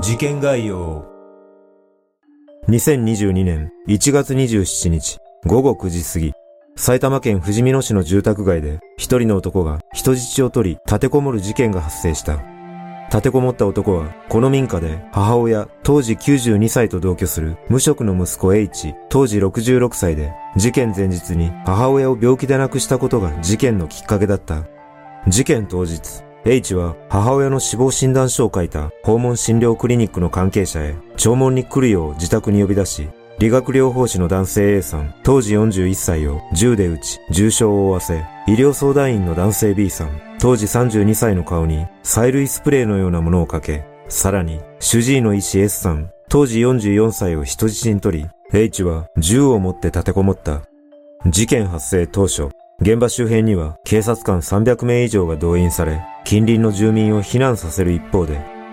事件概要2022年1月27日午後9時過ぎ、埼玉県富士見野市の住宅街で一人の男が人質を取り立てこもる事件が発生した。立てこもった男はこの民家で母親当時92歳と同居する無職の息子 H 当時66歳で事件前日に母親を病気で亡くしたことが事件のきっかけだった。事件当日、H は母親の死亡診断書を書いた訪問診療クリニックの関係者へ弔問に来るよう自宅に呼び出し、理学療法士の男性 A さん、当時41歳を銃で撃ち、重傷を負わせ、医療相談員の男性 B さん、当時32歳の顔に催涙スプレーのようなものをかけ、さらに主治医の医師 S さん、当時44歳を人質に取り、H は銃を持って立てこもった。事件発生当初、現場周辺には警察官300名以上が動員され、近隣の住民を避難させる一方で、